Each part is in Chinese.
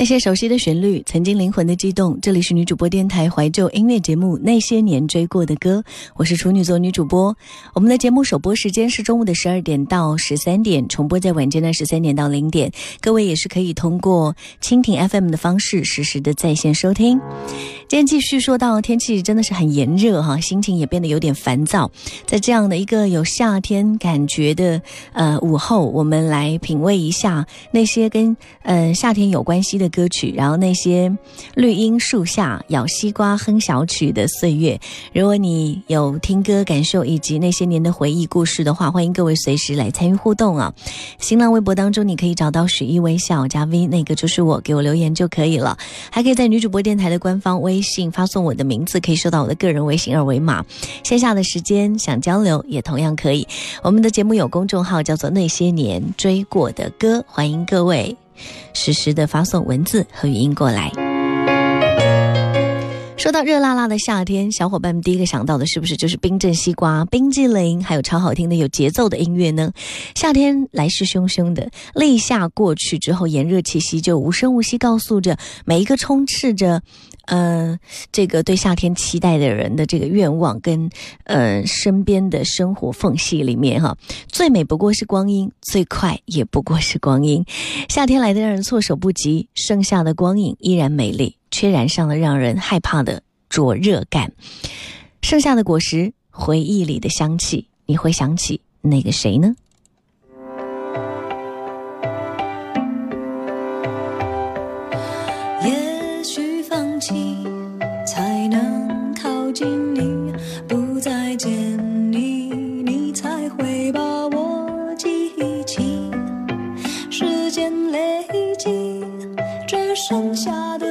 那些熟悉的旋律，曾经灵魂的悸动。这里是女主播电台怀旧音乐节目《那些年追过的歌》，我是处女座女主播。我们的节目首播时间是中午的十二点到十三点，重播在晚间的十三点到零点。各位也是可以通过蜻蜓 FM 的方式实时的在线收听。今天继续说到天气真的是很炎热哈，心情也变得有点烦躁。在这样的一个有夏天感觉的呃午后，我们来品味一下那些跟呃夏天有关系的。歌歌曲，然后那些绿荫树下咬西瓜哼小曲的岁月，如果你有听歌感受以及那些年的回忆故事的话，欢迎各位随时来参与互动啊！新浪微博当中你可以找到许一微笑加 V，那个就是我，给我留言就可以了。还可以在女主播电台的官方微信发送我的名字，可以收到我的个人微信二维码。线下的时间想交流也同样可以。我们的节目有公众号叫做那些年追过的歌，欢迎各位。实时的发送文字和语音过来。说到热辣辣的夏天，小伙伴们第一个想到的是不是就是冰镇西瓜、冰激凌，还有超好听的有节奏的音乐呢？夏天来势汹汹的，立夏过去之后，炎热气息就无声无息告诉着每一个充斥着。呃，这个对夏天期待的人的这个愿望，跟呃身边的生活缝隙里面哈，最美不过是光阴，最快也不过是光阴。夏天来的让人措手不及，盛夏的光影依然美丽，却染上了让人害怕的灼热感。剩下的果实，回忆里的香气，你会想起那个谁呢？也许放弃才能靠近你，不再见你，你才会把我记起。时间累积，只剩下的。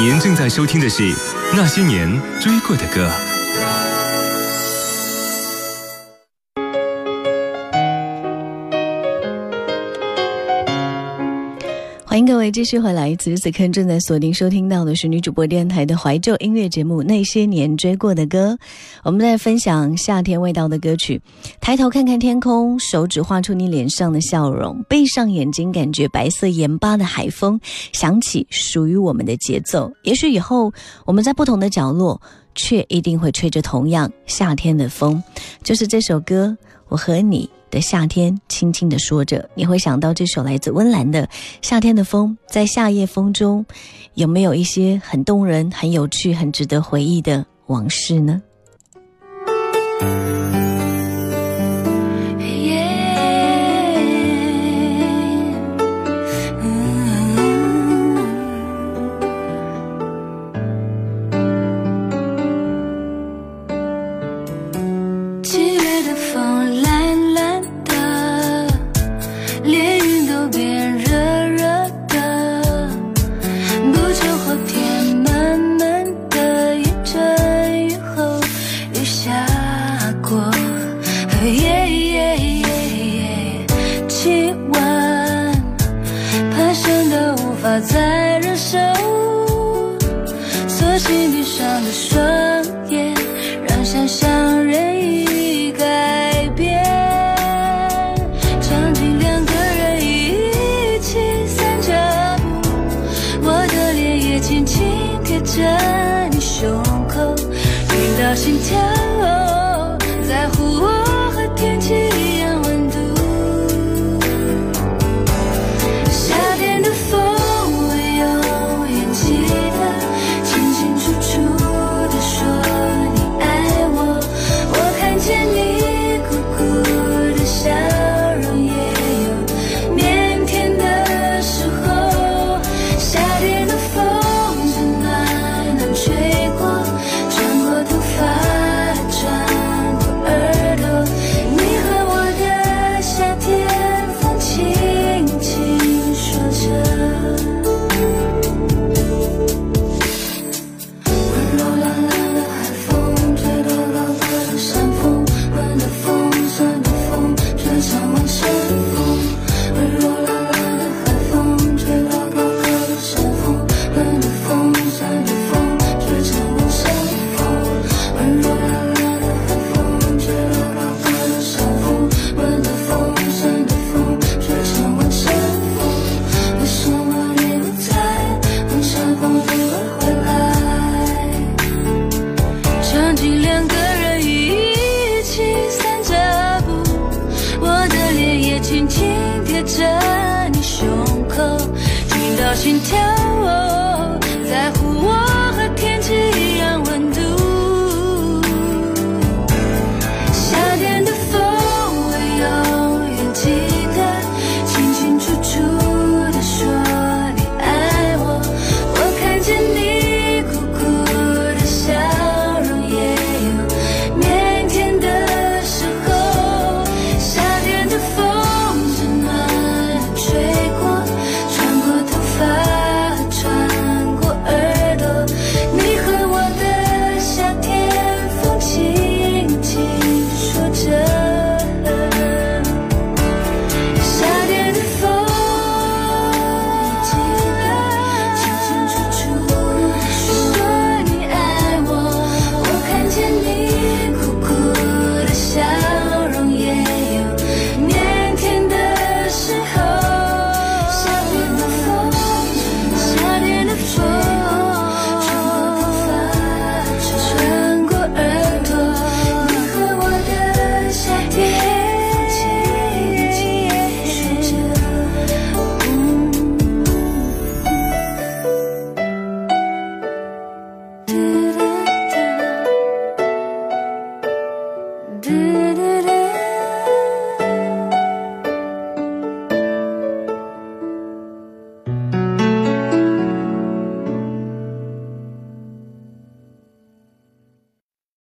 您正在收听的是《那些年追过的歌》。欢迎各位继续回来，此时此刻正在锁定收听到的是女主播电台的怀旧音乐节目《那些年追过的歌》，我们在分享夏天味道的歌曲。抬头看看天空，手指画出你脸上的笑容，闭上眼睛，感觉白色盐巴的海风，响起属于我们的节奏。也许以后我们在不同的角落，却一定会吹着同样夏天的风。就是这首歌，我和你。的夏天，轻轻的说着，你会想到这首来自温岚的《夏天的风》。在夏夜风中，有没有一些很动人、很有趣、很值得回忆的往事呢？索性闭上了双眼让想象人 can tell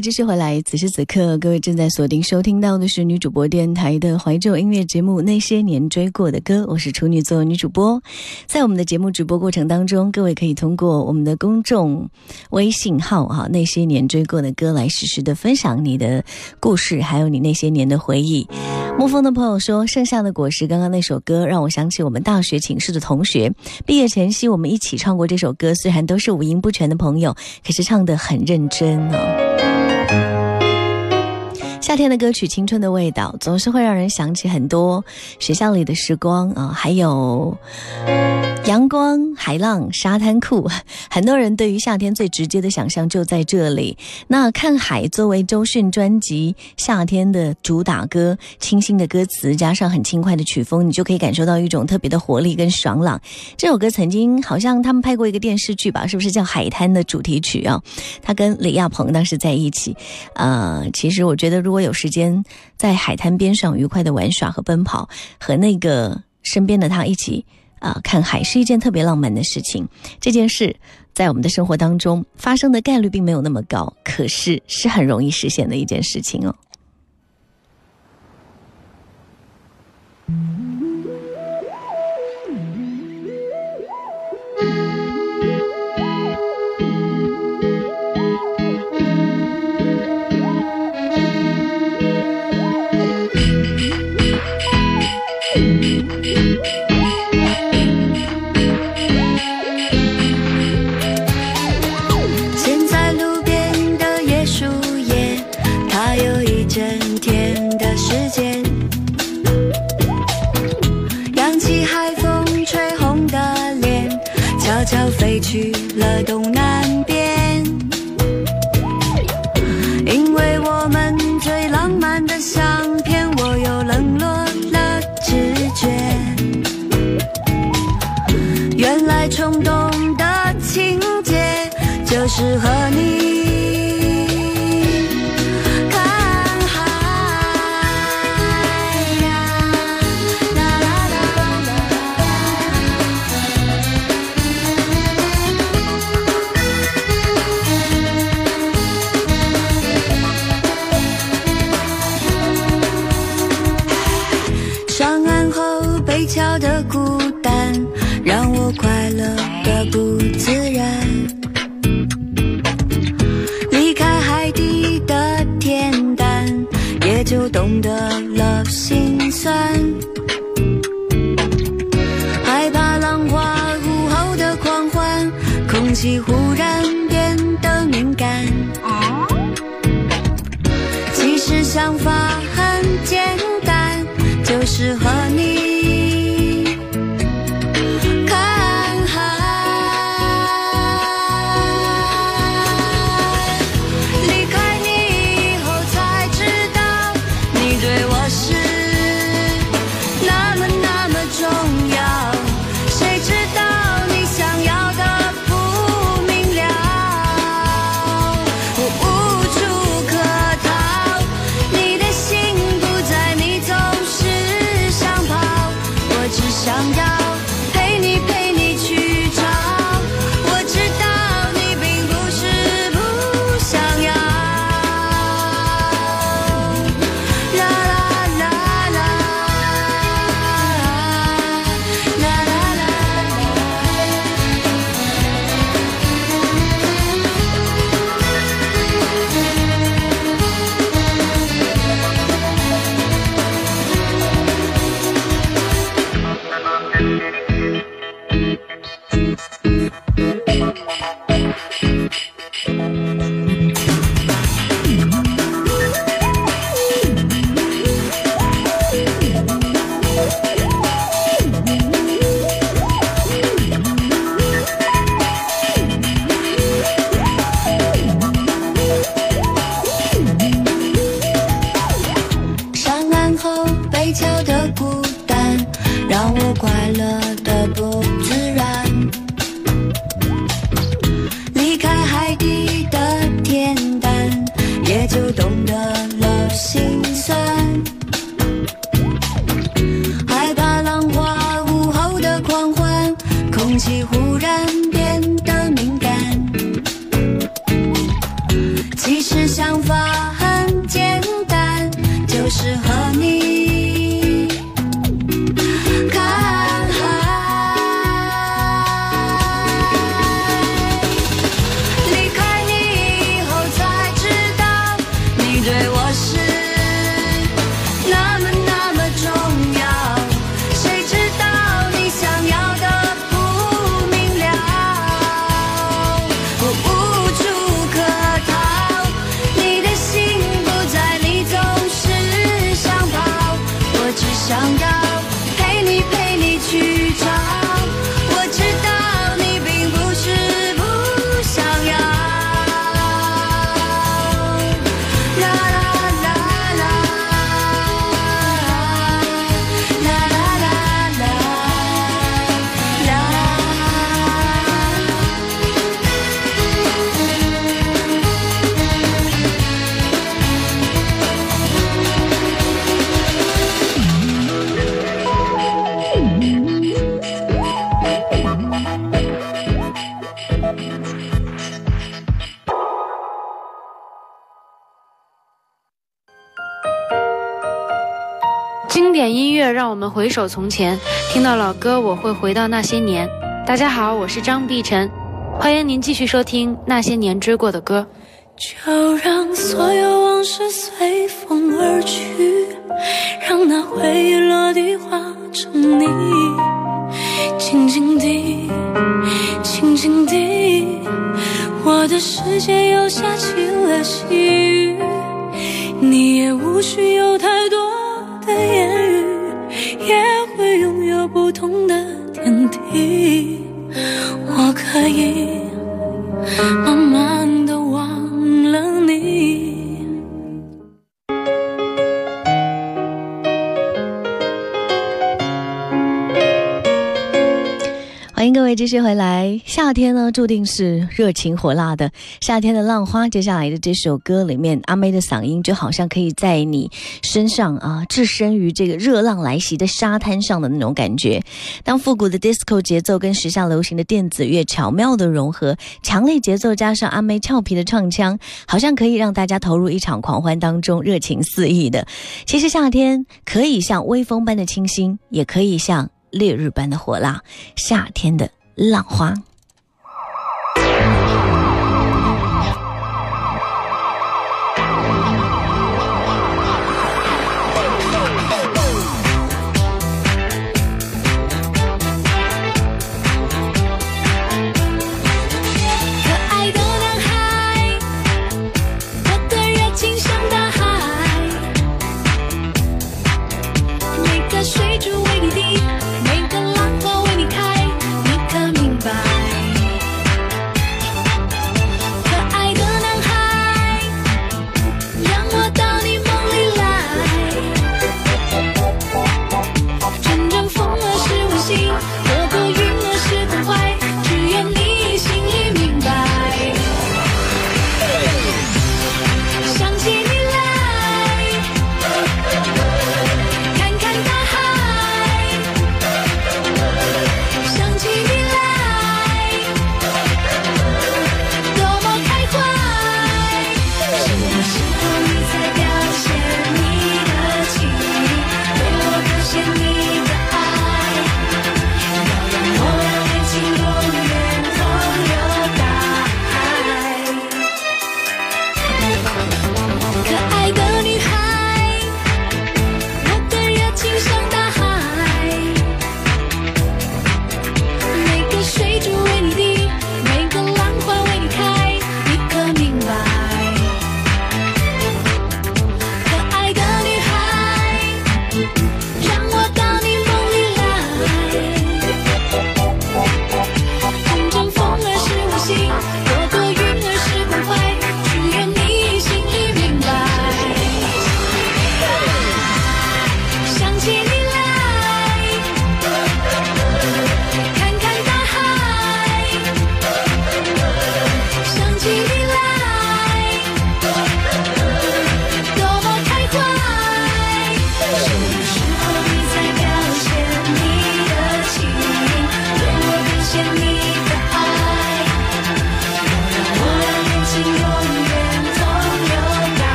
位继续回来，此时此刻，各位正在锁定收听到的是女主播电台的怀旧音乐节目《那些年追过的歌》，我是处女座女主播。在我们的节目直播过程当中，各位可以通过我们的公众微信号哈，那些年追过的歌来实时的分享你的故事，还有你那些年的回忆。沐风的朋友说：“剩下的果实，刚刚那首歌让我想起我们大学寝室的同学，毕业前夕我们一起唱过这首歌，虽然都是五音不全的朋友，可是唱得很认真哦。”夏天的歌曲《青春的味道》总是会让人想起很多学校里的时光啊，还有阳光、海浪、沙滩裤。很多人对于夏天最直接的想象就在这里。那看海作为周迅专辑《夏天》的主打歌，清新的歌词加上很轻快的曲风，你就可以感受到一种特别的活力跟爽朗。这首歌曾经好像他们拍过一个电视剧吧，是不是叫《海滩》的主题曲啊？他跟李亚鹏当时在一起。呃，其实我觉得如果有时间在海滩边上愉快的玩耍和奔跑，和那个身边的他一起啊看海，是一件特别浪漫的事情。这件事在我们的生活当中发生的概率并没有那么高，可是是很容易实现的一件事情哦。去了东南边。因为我们最浪漫的相片我又冷落了直觉。原来冲动的情节就是和你瞧的孤单，让我快乐的不自然。离开海底的恬淡，也就懂得了心酸。害怕浪花午后的狂欢，空气忽然变得敏感。其实想法很简单，就是和你。空气忽然变回首从前，听到老歌我会回到那些年。大家好，我是张碧晨，欢迎您继续收听那些年追过的歌。就让所有往事随风而去，让那回忆落地化成泥，静静地，静静地，我的世界又下起了细雨，你也无需有太多的言语，也会拥有不同的天地，我可以。慢慢位继续回来。夏天呢，注定是热情火辣的。夏天的浪花，接下来的这首歌里面，阿妹的嗓音就好像可以在你身上啊，置身于这个热浪来袭的沙滩上的那种感觉。当复古的 disco 节奏跟时下流行的电子乐巧妙的融合，强烈节奏加上阿妹俏皮的唱腔，好像可以让大家投入一场狂欢当中，热情四溢的。其实夏天可以像微风般的清新，也可以像烈日般的火辣，夏天的浪花。